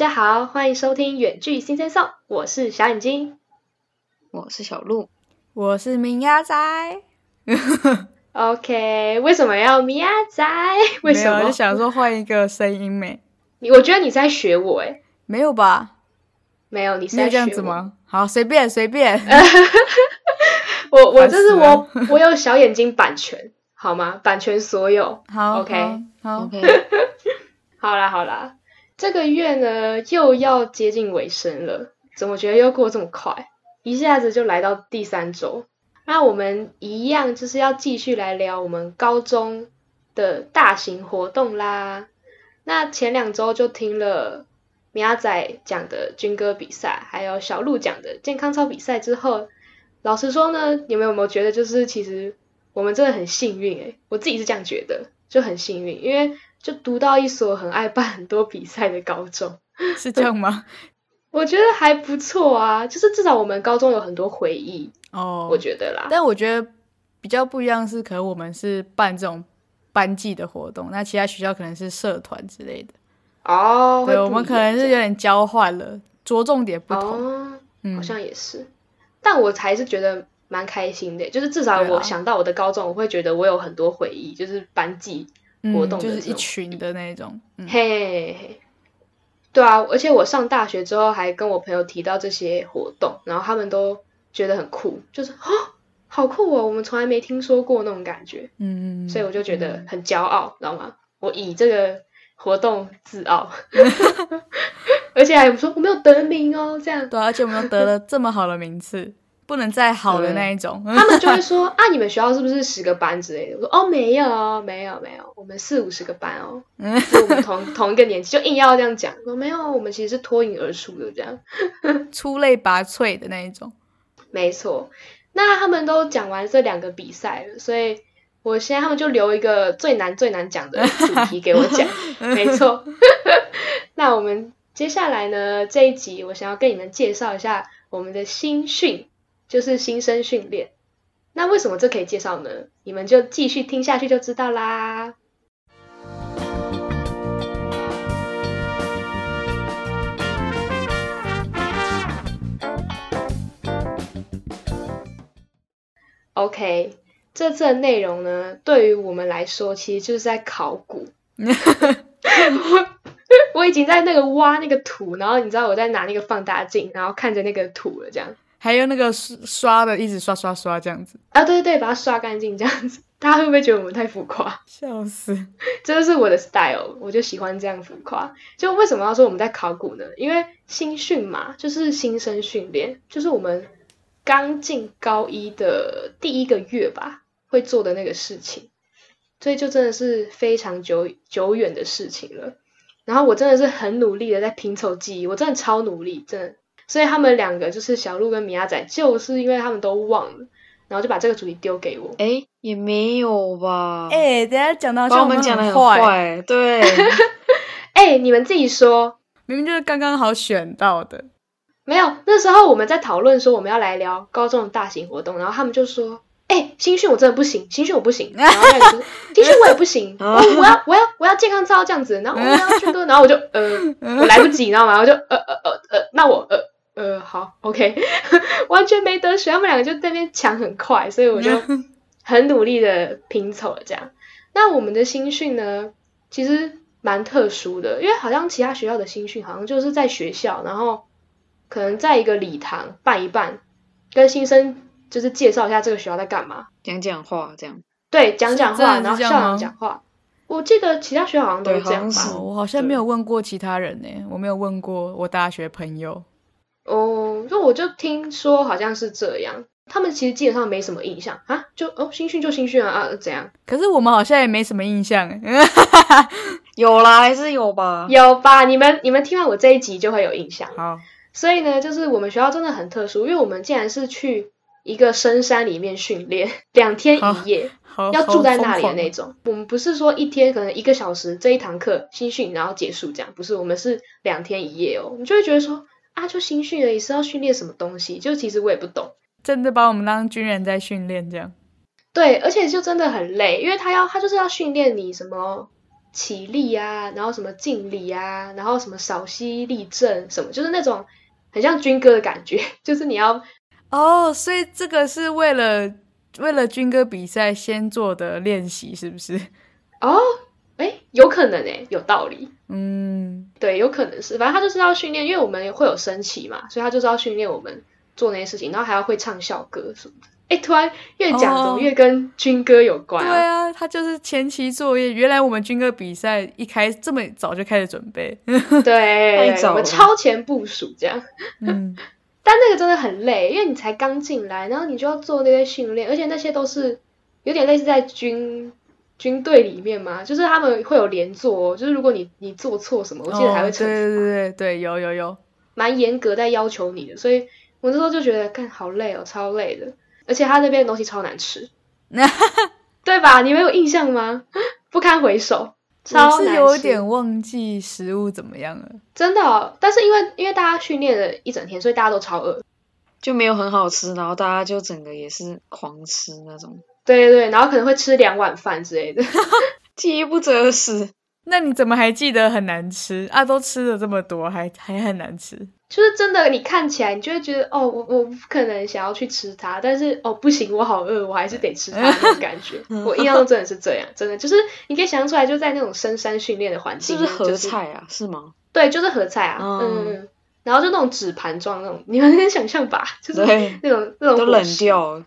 大家好，欢迎收听远距新生颂，我是小眼睛，我是小鹿，我是明鸭仔。OK，为什么要咪呀仔？为什么？我就想说换一个声音没？你我觉得你在学我哎，没有吧？没有，你是没有这样在学我？子吗？好，随便随便。我我烦死这是我我有小眼睛版权，好吗？版权所有。好 OK 好好 OK，好啦好啦，这个月呢又要接近尾声了，怎么觉得又过这么快？一下子就来到第三周。那我们一样就是要继续来聊我们高中的大型活动啦。那前两周就听了米亚仔讲的军歌比赛，还有小鹿讲的健康操比赛之后，老实说呢，你们有没有觉得就是其实我们真的很幸运诶、我自己是这样觉得，就很幸运，因为就读到一所很爱办很多比赛的高中，是这样吗？我觉得还不错啊。就是至少我们高中有很多回忆，哦，我觉得啦。但我觉得比较不一样是，可能我们是办这种班级的活动，那其他学校可能是社团之类的。哦，会对，我们可能是有点交换了，着重点不同。哦，嗯，好像也是，但我还是觉得蛮开心的，就是至少我想到我的高中，我会觉得我有很多回忆，就是班级，活动嗯、就是一群的那种。嗯，嘿对啊，而且我上大学之后还跟我朋友提到这些活动，然后他们都觉得很酷，就是啊，好酷哦，我们从来没听说过那种感觉，嗯，所以我就觉得很骄傲，知道吗？我以这个活动自傲，而且还说我没有得名哦，这样。对啊，而且我们又得了这么好的名次，不能再好的那一种。他们就会说啊，你们学校是不是十个班之类的？我说哦，没有哦，没有没有，我们四五十个班哦，就我们同同一个年级，就硬要这样讲。我说没有，我们其实是脱颖而出的这样。出类拔萃的那一种。没错，那他们都讲完这两个比赛了，所以我现在他们就留一个最难最难讲的主题给我讲。没错，那我们接下来呢这一集，我想要跟你们介绍一下我们的新训，就是新生训练。那为什么这可以介绍呢？你们就继续听下去就知道啦。OK，这次的内容呢，对于我们来说，其实就是在考古。我我已经在那个挖那个土，然后你知道我在拿那个放大镜，然后看着那个土了，这样还有那个刷刷的，一直刷刷刷这样子，啊，对对对，把它刷干净，这样子。大家会不会觉得我们太浮夸？笑死！这就是我的 style，我就喜欢这样浮夸。就为什么要说我们在考古呢？因为新训嘛，就是新生训练，就是我们刚进高一的第一个月吧，会做的那个事情，所以就真的是非常久久远的事情了。然后我真的是很努力的在拼凑记忆，我真的超努力，真的。所以他们两个就是小鹿跟米亚仔，就是因为他们都忘了，然后就把这个主题丢给我。哎，也没有吧？哎、等一下讲到把我们讲的很坏，对，哎、你们自己说，明明就是刚刚好选到的。没有，那时候我们在讨论说我们要来聊高中的大型活动，然后他们就说：“哎、新训我真的不行，新训我不行。”然后那个就是新训我也不行，我 我要我要我要健康操这样子，然后我要去多，然后我就呃我来不及，你知道吗？我就呃呃呃呃，那我呃呃好 OK，完全没得选，他们两个就在那边抢很快，所以我就 很努力的拼凑了这样。那我们的新训呢，其实蛮特殊的，因为好像其他学校的新训好像就是在学校，然后可能在一个礼堂办一办，跟新生就是介绍一下这个学校在干嘛，讲讲话这样。对，讲讲话，然后校长讲话。我记得其他学校好像都对是这样吧我好像没有问过其他人呢，我没有问过我大学朋友。哦，就我就听说好像是这样，他们其实基本上没什么印象啊，就哦新训就新训啊啊怎样？可是我们好像也没什么印象哎。有啦，还是有吧？有吧？你们你们听完我这一集就会有印象。好，所以呢，就是我们学校真的很特殊，因为我们竟然是去一个深山里面训练两天一夜，要住在那里的那种。我们不是说一天可能一个小时这一堂课新训然后结束这样，不是，我们是两天一夜哦。你就会觉得说啊，就新训而已，是要训练什么东西？就其实我也不懂。真的把我们当军人在训练这样。对，而且就真的很累，因为他要他就是要训练你什么起立啊，然后什么敬礼啊，然后什么稍息立正什么，就是那种很像军歌的感觉，就是你要哦，所以这个是为了为了军歌比赛先做的练习，是不是？哦，哎，有可能哎，有道理。嗯，对，有可能是，反正他就是要训练，因为我们会有升旗嘛，所以他就是要训练我们做那些事情，然后还要会唱校歌什么的。哎，突然越讲怎么越跟军歌有关对啊，他就是前期作业。原来我们军歌比赛一开这么早就开始准备，对，我们超前部署这样。嗯，但那个真的很累，因为你才刚进来，然后你就要做那些训练，而且那些都是有点类似在军军队里面嘛，就是他们会有连坐，就是如果你你做错什么，我记得还会惩罚。对对对对，有有有，蛮严格在要求你的，所以我那时候就觉得，干好累哦，超累的。而且他那边的东西超难吃，对吧？你没有印象吗？不堪回首，超是有点忘记食物怎么样了。真的，但是因为因为大家训练了一整天，所以大家都超饿，就没有很好吃，然后大家就整个也是狂吃那种。对对对，然后可能会吃两碗饭之类的，饥不择食。那你怎么还记得很难吃啊？都吃了这么多，还还很难吃。就是真的，你看起来你就会觉得哦，我我不可能想要去吃它，但是哦不行，我好饿，我还是得吃它那种感觉。我印象中真的是这样，真的就是你可以想出来，就在那种深山训练的环境，是不是合菜啊？是吗？对，就是合菜啊，嗯，然后就那种纸盘装那种，你们能想象吧？就是那种那种都冷掉。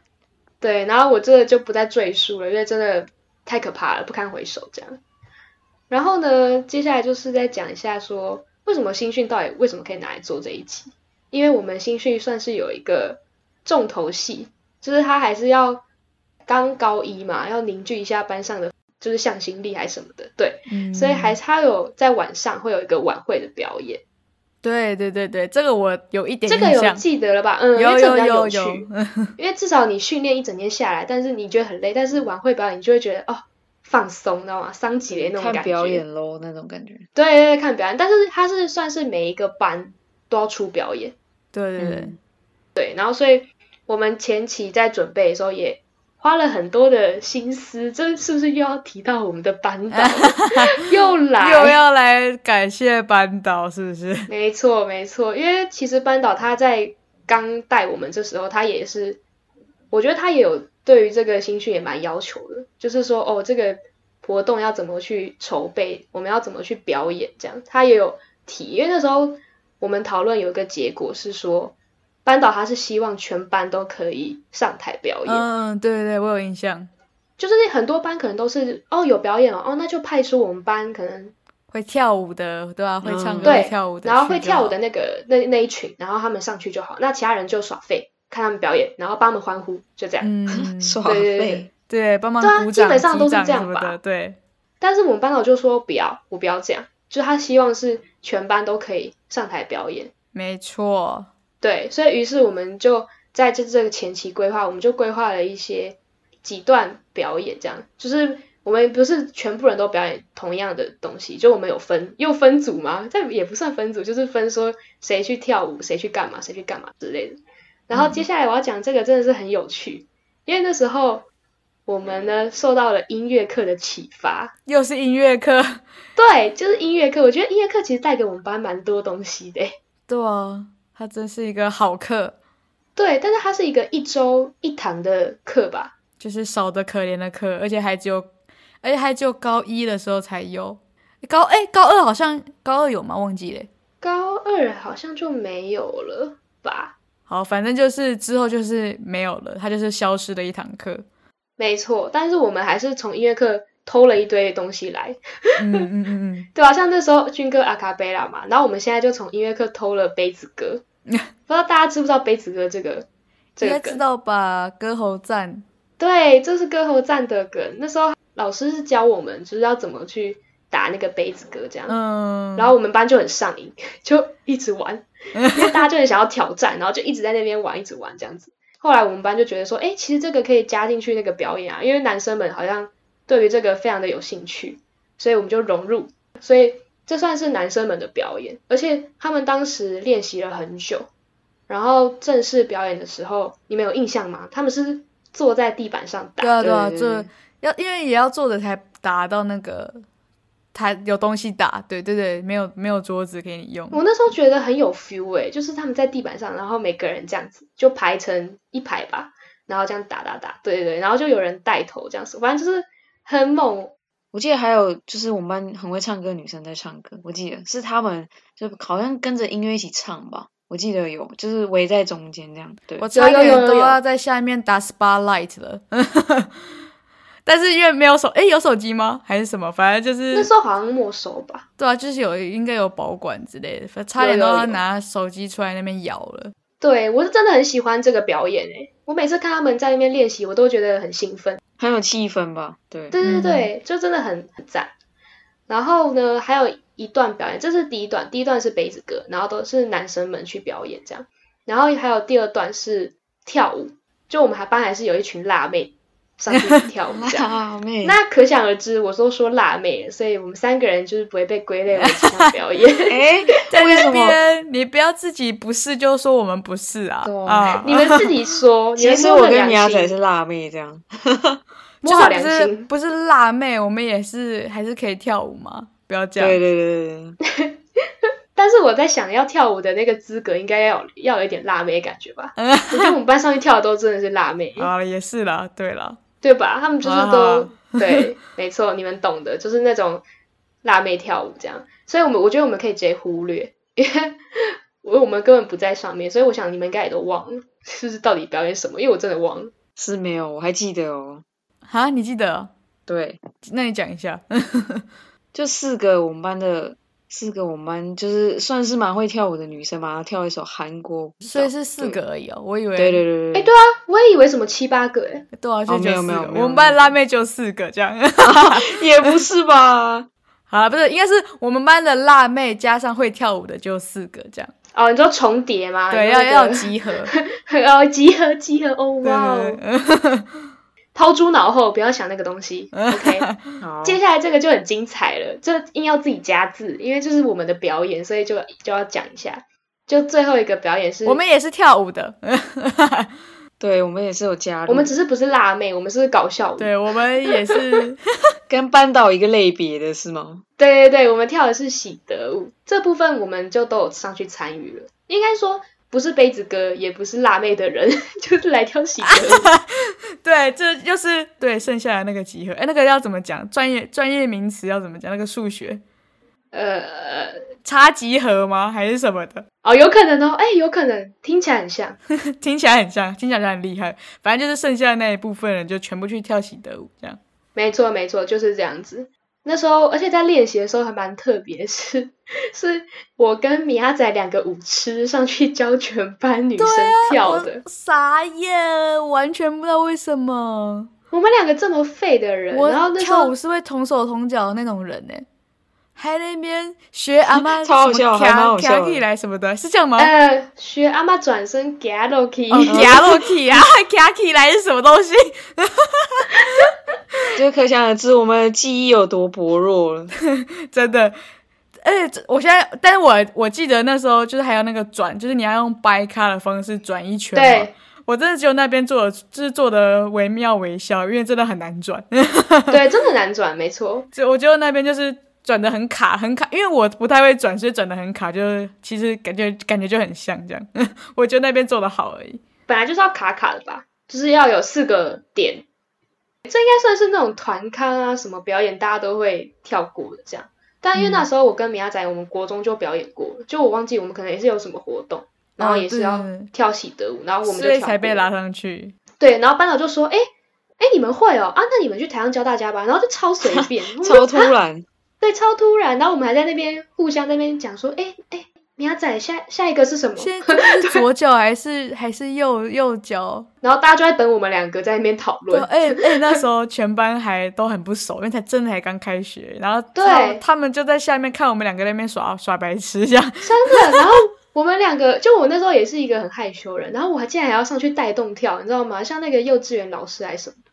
对，然后我这个就不再赘述了，因为真的太可怕了，不堪回首这样。然后呢，接下来就是再讲一下说。为什么新训到底为什么可以拿来做这一集？因为我们新训算是有一个重头戏，就是他还是要刚高一嘛，要凝聚一下班上的就是向心力还是什么的，对，所以还他有在晚上会有一个晚会的表演。对对对对，这个我有一点这个有记得了吧？嗯，有有有有，因为至少你训练一整天下来，但是你觉得很累，但是晚会表演你就会觉得哦。放松，知道吗？桑吉的那种感觉。看表演喽，那种感觉。对对对，看表演，但是他是算是每一个班都要出表演。对对对，对。然后，所以我们前期在准备的时候也花了很多的心思。这是不是又要提到我们的班导？又来，又要来感谢班导，是不是？没错没错，因为其实班导他在刚带我们这时候，他也是，我觉得他也有。对于这个新训也蛮要求的，就是说哦，这个活动要怎么去筹备，我们要怎么去表演，这样他也有提。因为那时候我们讨论有一个结果是说，班导他是希望全班都可以上台表演。嗯，对对，我有印象。就是很多班可能都是哦有表演哦，哦那就派出我们班可能会跳舞的，对啊？会唱歌、会跳舞的，然后会跳舞的那个那那一群，然后他们上去就好，那其他人就耍废。看他们表演，然后帮他们欢呼，就这样。嗯，对对对对，帮忙鼓掌，基本上都是这样吧。对。但是我们班导就说不要，我不要这样，就他希望是全班都可以上台表演。没错。对，所以于是我们就在这这个前期规划，我们就规划了一些几段表演，这样就是我们不是全部人都表演同样的东西，就我们有分又分组嘛？这也不算分组，就是分说谁去跳舞，谁去干嘛，谁去干嘛之类的。然后接下来我要讲这个真的是很有趣，因为那时候我们呢受到了音乐课的启发，又是音乐课，对，就是音乐课。我觉得音乐课其实带给我们班蛮多东西的。对啊，它真是一个好课。对，但是它是一个一周一堂的课吧，就是少的可怜的课，而且还只有，而且还只有高一的时候才有，高哎高二好像高二有吗？忘记了，高二好像就没有了吧。好，反正就是之后就是没有了，它就是消失的一堂课。没错，但是我们还是从音乐课偷了一堆东西来。嗯嗯嗯嗯，对啊，像那时候军哥阿卡贝拉嘛，然后我们现在就从音乐课偷了杯子歌。不知道大家知不知道杯子哥这个？应该知道吧？歌喉赞。对，这是歌喉赞的梗。那时候老师是教我们，就是要怎么去。打那个杯子歌这样，嗯，然后我们班就很上瘾，就一直玩，因为大家就很想要挑战，然后就一直在那边玩，一直玩这样子。后来我们班就觉得说，哎，其实这个可以加进去那个表演啊，因为男生们好像对于这个非常的有兴趣，所以我们就融入，所以这算是男生们的表演，而且他们当时练习了很久，然后正式表演的时候，你们有印象吗？他们是坐在地板上打，对啊对啊，这要因为也要坐着才打到那个。他有东西打，对对对，没有没有桌子给你用。我那时候觉得很有 feel 哎、就是他们在地板上，然后每个人这样子就排成一排吧，然后这样打打打，对对对，然后就有人带头这样子，反正就是很猛。我记得还有就是我们班很会唱歌的女生在唱歌，我记得是她们就好像跟着音乐一起唱吧，我记得有就是围在中间这样，对我，差点都要在下面打 spotlight 了，但是因为没有手，诶，有手机吗？还是什么？反正就是那时候好像没收吧，对啊，就是有应该有保管之类的，差点都要拿手机出来那边摇了。对我是真的很喜欢这个表演哎、我每次看他们在那边练习，我都觉得很兴奋。很有气氛吧，对，对对嗯对，就真的很很赞。然后呢，还有一段表演，这是第一段，第一段是杯子歌，然后都是男生们去表演这样。然后还有第二段是跳舞，就我们还班还是有一群辣妹上去跳舞这样。辣妹，那可想而知，我都说辣妹了，所以我们三个人就是不会被归类为其他表演。哎，在那为什么？边你不要自己不是就说我们不是啊！你们自己说，你其们实我跟米亚仔是辣妹这样，摸好良就算不是心。不是辣妹，我们也是还是可以跳舞嘛，不要这样。对对对对对，但是我在想要跳舞的那个资格，应该要有要有一点辣妹感觉吧？我觉得我们班上去跳的都真的是辣妹。啊，也是啦，对了，对吧？他们就是啊都、对，没错，你们懂的，就是那种辣妹跳舞这样。所以我们我觉得我们可以直接忽略，因为我 我们根本不在上面，所以我想你们应该也都忘了，就是到底表演什么，因为我真的忘了。是没有，我还记得哦，啊，你记得哦？对，那你讲一下。就四个我们班的。四个我们班就是算是蛮会跳舞的女生嘛，她跳一首韩国舞，所以是四个而已哦，我以为对。对对对哎、对啊，我也以为什么七八个哎，对啊，就哦没有就四个没有我们班辣妹就四个这样。也不是吧？好了，不是，应该是我们班的辣妹加上会跳舞的就四个这样。哦，你说重叠吗？对，要要 集合。哦，集合集合，哦哇抛诸脑后，不要想那个东西。OK，好，接下来这个就很精彩了，这硬要自己加字，因为这是我们的表演，所以就就要讲一下。就最后一个表演是，我们也是跳舞的，对我们也是有加入，我们只是不是辣妹，我们是搞笑舞。对我们也是。跟班导一个类别的是吗？对对对，我们跳的是喜德舞，这部分我们就都有上去参与了。应该说不是杯子哥，也不是辣妹的人，就是来跳喜德舞。对，这就是对剩下的那个集合。哎，那个要怎么讲？专业专业名词要怎么讲？那个数学呃，差集合吗？还是什么的？哦，有可能哦，哎，有可能，听起来很像。听起来很像，听起来很厉害。反正就是剩下的那一部分人就全部去跳喜德舞，这样。没错，没错，就是这样子。那时候，而且在练习的时候还蛮特别，是 是我跟米亚仔两个舞痴上去教全班女生跳的。我傻眼，完全不知道为什么。我们两个这么废的人，然后那时候跳舞是会同手同脚的那种人呢，还在那边学阿妈 超好笑还蛮好笑的起来什么的，是这样吗？呃学阿妈转身 g a l o k 哦，夹落起啊，夹起来是什么东西？就可想而知我们的记忆有多薄弱了。真的。而且我现在，但是我我记得那时候就是还有那个转，就是你要用掰卡的方式转一圈嘛。对我真的只有那边做的，就是做的惟妙惟肖，因为真的很难转。对，真的难转，没错。就我觉得那边就是转的很卡，很卡，因为我不太会转，所以转的很卡，就是其实感觉感觉就很像这样。我觉得那边做的好而已。本来就是要卡卡的吧，就是要有四个点。这应该算是那种团康啊，什么表演大家都会跳过的这样。但因为那时候我跟米亚仔，我们国中就表演过了，就我忘记我们可能也是有什么活动，然后也是要跳喜德舞，然后我们就所以才被拉上去。对，然后班长就说：“哎、哎、你们会哦啊？那你们去台上教大家吧。”然后就超随便，超突然，对，超突然。然后我们还在那边互相在那边讲说：“哎、哎、米亚仔，下下一个是什么现在是左脚还是 还是右右脚？？”然后大家就在等我们两个在那边讨，论。哎哎，那时候全班还都很不熟，因为才真的才刚开学，然后对他他们就在下面看我们两个在那边耍耍白痴这样。真的。然后我们两个，就我那时候也是一个很害羞人，然后我还竟然还要上去带动跳，你知道吗？像那个幼稚园老师还是什么的，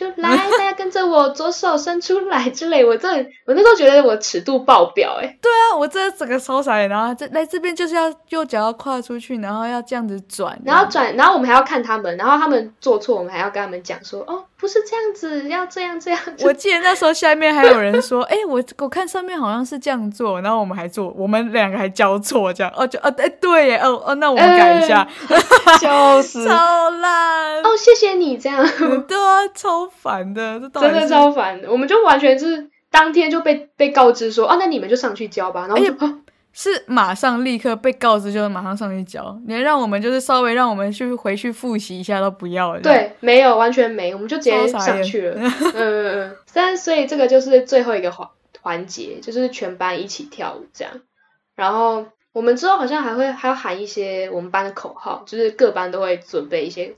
就来大家跟着我，左手伸出来之类。我真的，我那时候觉得我尺度爆表哎、对啊，我这整个超傻眼，然后这来这边就是要右脚要跨出去，然后要这样子转，然后转，然后我们还要看他们，然后他们做错，我们还要跟他们讲说，哦，不是这样子，要这样这样。我记得那时候下面还有人说，哎、我我看上面好像是这样做，然后我们还做，我们两个还交错这样，哦就哦哎对耶，哦哦那我们改一下，笑死！超烂，哦，谢谢你这样，对啊，超烦的，真的超烦。我们就完全是当天就被被告知说，哦，那你们就上去教吧。然后我就、啊是马上立刻被告知，就是马上上去教，连让我们就是稍微让我们去回去复习一下都不要对，没有，完全没，我们就直接上去了。嗯嗯嗯。但所以这个就是最后一个环环节，就是全班一起跳舞这样。然后我们之后好像还会还要喊一些我们班的口号，就是各班都会准备一些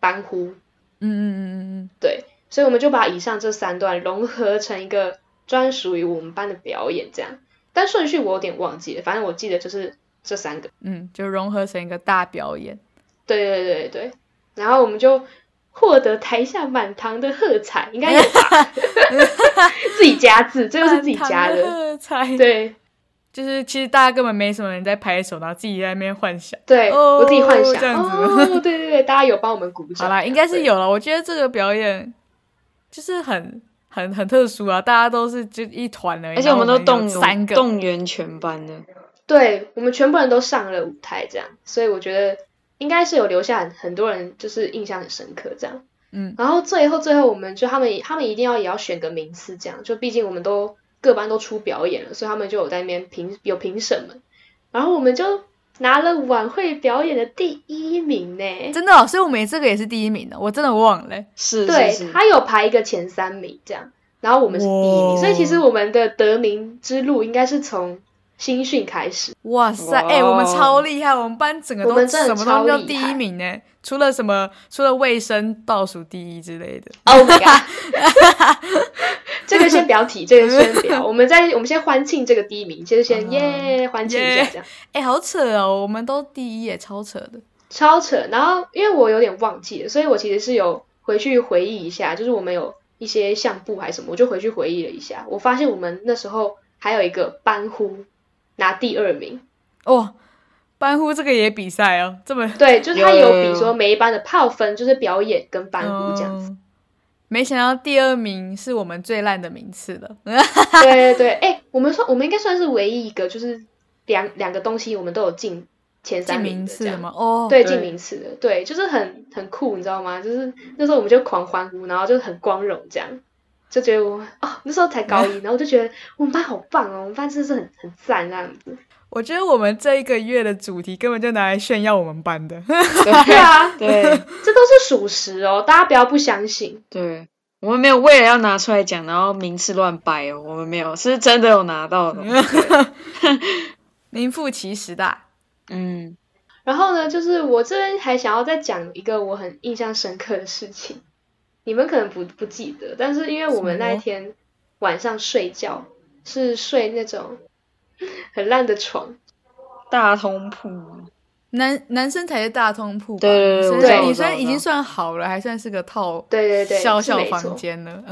班呼。嗯嗯嗯嗯嗯，对，所以我们就把以上这三段融合成一个专属于我们班的表演，这样。但顺序我有点忘记了，反正我记得就是这三个。嗯，就融合成一个大表演。对对对对对，然后我们就获得台下满堂的喝彩，应该有吧？自己加字，这个是自己加的。喝彩，对就是其实大家根本没什么人在拍手，然后自己在那边幻想。对，哦我自己幻想。这样子哦，对对对，大家有帮我们鼓掌。好啦，应该是有了。我觉得这个表演就是很很很特殊啊，大家都是就一团而已，而且我们都动有三个，动员全班的，对我们全部人都上了舞台，这样，所以我觉得应该是有留下很很多人就是印象很深刻这样。嗯，然后最后最后我们就他们他们一定要也要选个名次，这样就毕竟我们都各班都出表演了，所以他们就有在那边评有评审们，然后我们就拿了晚会表演的第一名呢。真的、哦，所以我们这个也是第一名的，我真的忘了欸。是对他有排一个前三名这样，然后我们是第一名，所以其实我们的得名之路应该是从新训开始。哇塞，哇哎、我们超厉害，我们班整个都什么都叫第一名呢，除了什么，除了卫生倒数第一之类的。Oh my god！这个先不要提，这个先不要。我们在我们先欢庆这个第一名，就是先嗯耶欢庆一下这样。哎、好扯哦，我们都第一耶，超扯的。超扯。然后因为我有点忘记了，所以我其实是有回去回忆一下，就是我们有一些相簿还是什么，我就回去回忆了一下。我发现我们那时候还有一个班呼拿第二名，哦，班呼这个也比赛哦，这么对，就是他有比说每一班的炮分，就是表演跟班呼这样子。嗯没想到第二名是我们最烂的名次了。对对对，哎、我们说我们应该算是唯一一个，就是两两个东西我们都有进前三名名次了吗？哦，对，对进名次的，对，就是很很酷，你知道吗？就是那时候我们就狂欢呼，然后就很光荣这样，就觉得我哦，那时候才高一，然后我就觉得我们班好棒哦，我们班真的是很很赞这样子。我觉得我们这一个月的主题根本就拿来炫耀我们班的。对啊，对这都是属实哦，大家不要不相信。对，我们没有为了要拿出来讲，然后名次乱掰哦，我们没有，是真的有拿到的。名副其实的啊。嗯，然后呢，就是我这边还想要再讲一个我很印象深刻的事情，你们可能不不记得，但是因为我们那一天晚上睡觉是睡那种 很烂的床，大通铺，男男生才是大通铺吧，对对对女生已经算好了，还算是个套对对对，小小房间了。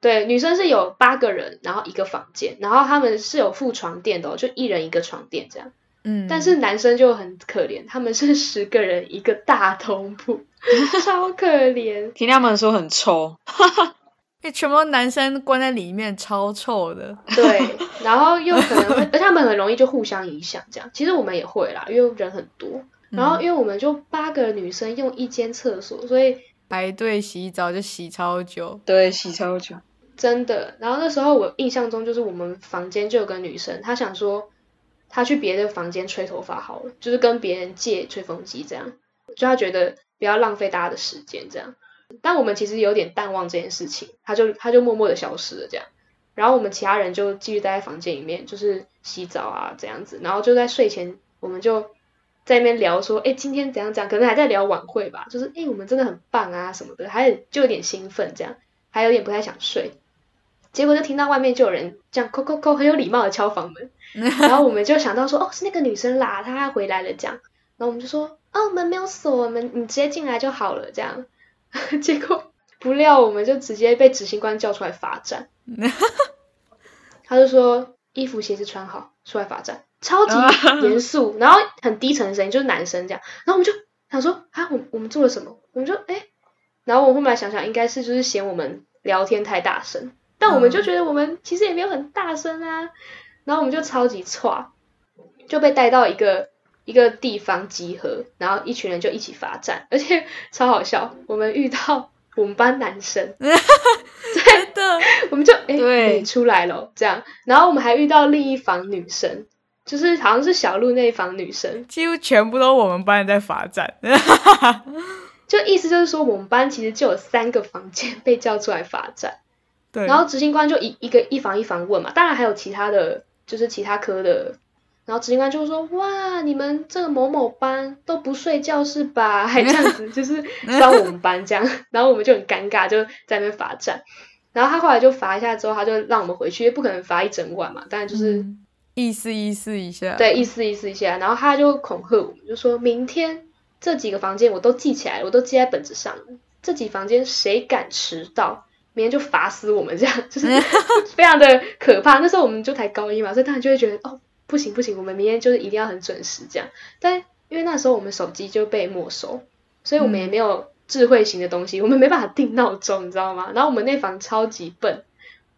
对，女生是有八个人，然后一个房间，然后他们是有附床垫的、哦，就一人一个床垫这样。嗯，但是男生就很可怜，他们是十个人一个大通铺，超可怜。听他们说很臭，因为全部男生关在里面，超臭的。对，然后又可能会，而且他们很容易就互相影响，这样。其实我们也会啦，因为人很多，然后因为我们就八个女生用一间厕所，所以排队洗澡就洗超久，对，洗超久，真的，然后那时候我印象中就是我们房间就有个女生，她想说她去别的房间吹头发好了，就是跟别人借吹风机这样，就她觉得不要浪费大家的时间这样。但我们其实有点淡忘这件事情，他就他就默默的消失了这样。然后我们其他人就继续待在房间里面，就是洗澡啊这样子，然后就在睡前我们就在那边聊说，哎，今天怎样怎样，可能还在聊晚会吧，就是哎我们真的很棒啊什么的，还就有点兴奋这样，还有点不太想睡。结果就听到外面就有人这样扣扣扣，很有礼貌的敲房门，然后我们就想到说，哦，是那个女生啦，她回来了这样，然后我们就说，哦，门没有锁，我们你直接进来就好了这样。结果不料我们就直接被执行官叫出来罚站。他就说衣服鞋子穿好，出来罚站，超级严肃，然后很低沉的声音，就是男生这样。然后我们就想说啊，我我们做了什么？我们就哎，然后我后来想想，应该是就是嫌我们聊天太大声，但我们就觉得我们其实也没有很大声啊。然后我们就超级错，就被带到一个一个地方集合，然后一群人就一起罚站，而且超好笑，我们遇到。我们班男生，真的，我们就哎，出来了这样，然后我们还遇到另一房女生，就是好像是小鹿那一房女生，几乎全部都我们班人在罚站。就意思就是说，我们班其实就有三个房间被叫出来罚站，对，然后执行官就一一个一房一房问嘛，当然还有其他的就是其他科的。然后执行官就会说：“哇，你们这个某某班都不睡觉是吧？还这样子，就是抓我们班这样。然后我们就很尴尬，就在那边罚站。然后他后来就罚一下之后，他就让我们回去，也不可能罚一整晚嘛。当然就是、嗯意思意思一下，对意思意思一下。然后他就恐吓我们，就说明天这几个房间我都记起来了，我都记在本子上了。这几房间谁敢迟到，明天就罚死我们，这样 就是非常的可怕。那时候我们就才高一嘛，所以当然就会觉得哦。”不行不行，我们明天就是一定要很准时这样。但因为那时候我们手机就被没收，所以我们也没有智慧型的东西，我们没办法定闹钟，你知道吗？然后我们那房超级笨，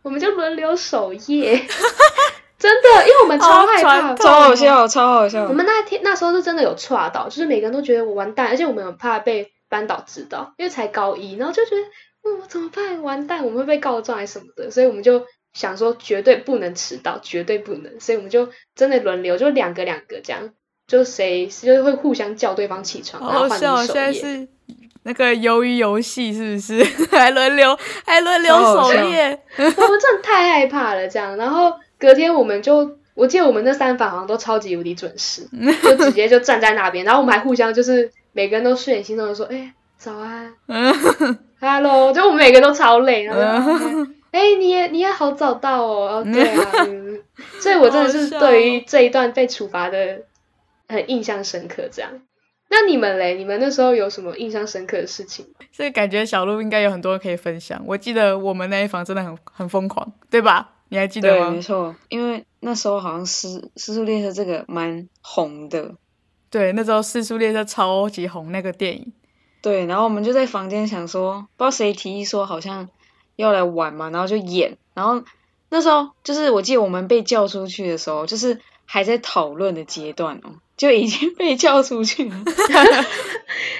我们就轮流守夜，真的，因为我们超害怕，超好笑，超好笑。我们那天那时候是真的有岔到，就是每个人都觉得我完蛋，而且我们很怕被班导知道，因为才高一，然后就觉得，我，怎么办？完蛋，我们会被告状还是什么的，所以我们就。想说绝对不能迟到，绝对不能，所以我们就真的轮流，就两个两个这样，就谁就是会互相叫对方起床，然后换笑，守现在是那个鱿鱼游戏是不是？还轮流，还轮流守夜，我 们真的太害怕了这样。然后隔天我们就，我记得我们那三房好像都超级无敌准时，就直接就站在那边，然后我们还互相就是每个人都睡眼惺忪的说，哎、早安，hello，就我们每个都超累，然后。哎、你也你也好早到哦，哦 对啊，嗯、所以我真的是对于这一段被处罚的很印象深刻。这样，那你们嘞？你们那时候有什么印象深刻的事情？这感觉小鹿应该有很多可以分享。我记得我们那一房真的很很疯狂，对吧？你还记得吗？对，没错，因为那时候好像失失速列车这个蛮红的。对，那时候失速列车超级红那个电影。对，然后我们就在房间想说，不知道谁提议说好像。要来玩嘛，然后就演，然后那时候就是我记得我们被叫出去的时候，就是还在讨论的阶段哦，就已经被叫出去了，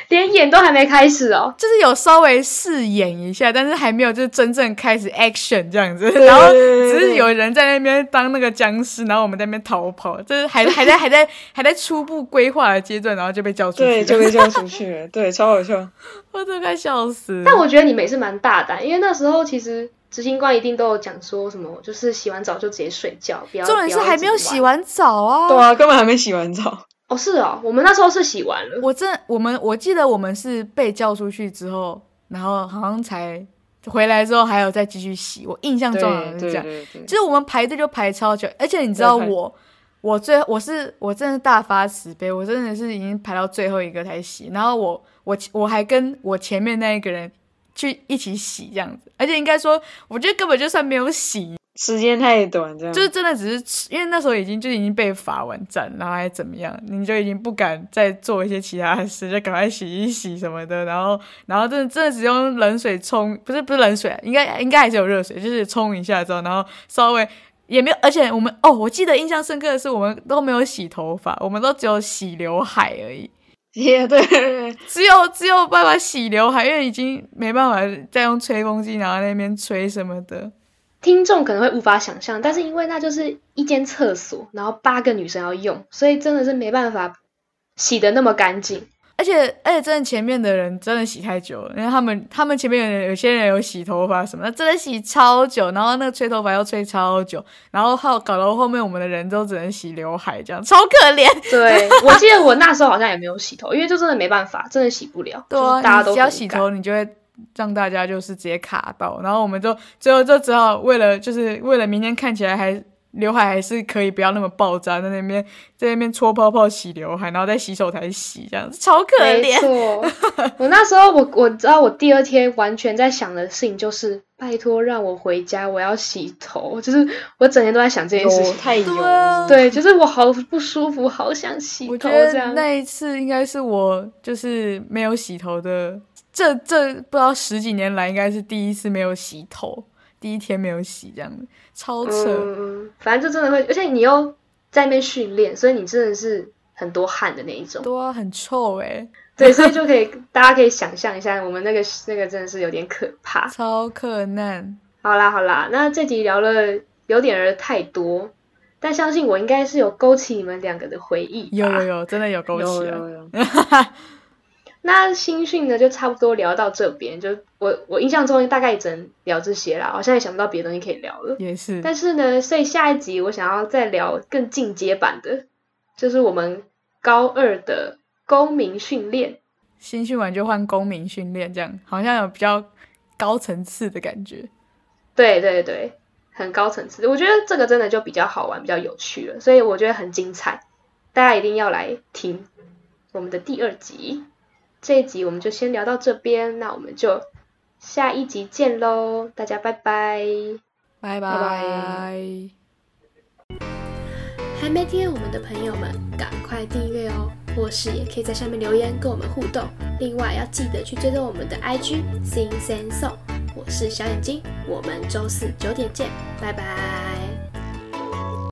连演都还没开始哦，就是有稍微试演一下，但是还没有就是真正开始 action 这样子，然后只是有人在那边当那个僵尸，然后我们在那边逃跑，就是还还在还在还在初步规划的阶段，然后就被叫出去，对，就被叫出去了，对，超好笑，我都快笑死。但我觉得你们也是蛮大胆，因为那时候其实。执行官一定都有讲说什么，就是洗完澡就直接睡觉，不要。重点是还没有洗完澡啊！对啊，根本还没洗完澡。哦，是哦，我们那时候是洗完了。我真，我们我记得我们是被叫出去之后，然后好像才回来之后还有再继续洗。我印象中好像是这样，就是我们排队就排超久，而且你知道我，我最我是我真的大发慈悲，我真的是已经排到最后一个才洗，然后我我我还跟我前面那一个人。去一起洗这样子，而且应该说，我觉得根本就算没有洗，时间太短，这样就是真的只是因为那时候已经就已经被罚完站，然后还怎么样，你就已经不敢再做一些其他的事，就赶快洗一洗什么的，然后然后真的真的只用冷水冲，不是不是冷水，应该应该还是有热水，就是冲一下之后，然后稍微也没有，而且我们哦，我记得印象深刻的是，我们都没有洗头发，我们都只有洗刘海而已。也对，只有只有办法洗刘海，因为已经没办法再用吹风机然后那边吹什么的。听众可能会无法想象，但是因为那就是一间厕所，然后八个女生要用，所以真的是没办法洗的那么干净。而且而且，真的前面的人真的洗太久了，因为他们他们前面有有些人有洗头发什么的，真的洗超久，然后那个吹头发要吹超久，然后后搞到后面我们的人都只能洗刘海，这样超可怜。对，我记得我那时候好像也没有洗头，因为就真的没办法，真的洗不了。对啊，大家都只要洗头，你就会让大家就是直接卡到，然后我们就最后就只好为了就是为了明天看起来还刘海还是可以不要那么爆炸，在那边在那边搓泡泡洗刘海，然后在洗手台洗，这样子超可怜。我那时候我我知道我第二天完全在想的事情就是拜托让我回家，我要洗头，就是我整天都在想这件事情。太油，对，就是我好不舒服，好想洗头。我觉得那一次应该是我就是没有洗头的，这这不知道十几年来应该是第一次没有洗头。第一天没有洗，这样子超扯。反正就真的会，而且你又在那边训练，所以你真的是很多汗的那一种。对啊，很臭哎。对，所以就可以，大家可以想象一下，我们那个那个真的是有点可怕，超可难。好啦好啦，那这集聊了有点儿太多，但相信我应该是有勾起你们两个的回忆。有有有，真的有勾起了。那新训呢，就差不多聊到这边。就我我印象中大概只能聊这些啦，好像也想不到别的东西可以聊了。也是。但是呢，所以下一集我想要再聊更进阶版的，就是我们高二的公民训练。新训完就换公民训练，这样好像有比较高层次的感觉。对对对，很高层次。我觉得这个真的就比较好玩，比较有趣了，所以我觉得很精彩，大家一定要来听我们的第二集。这一集我们就先聊到这边，那我们就下一集见喽，大家拜拜，拜拜。还没订阅我们的朋友们，赶快订阅哦，或是也可以在下面留言跟我们互动。另外要记得去追踪我们的 IG Sing Sing Song，我是小眼睛，我们周四九点见，拜拜。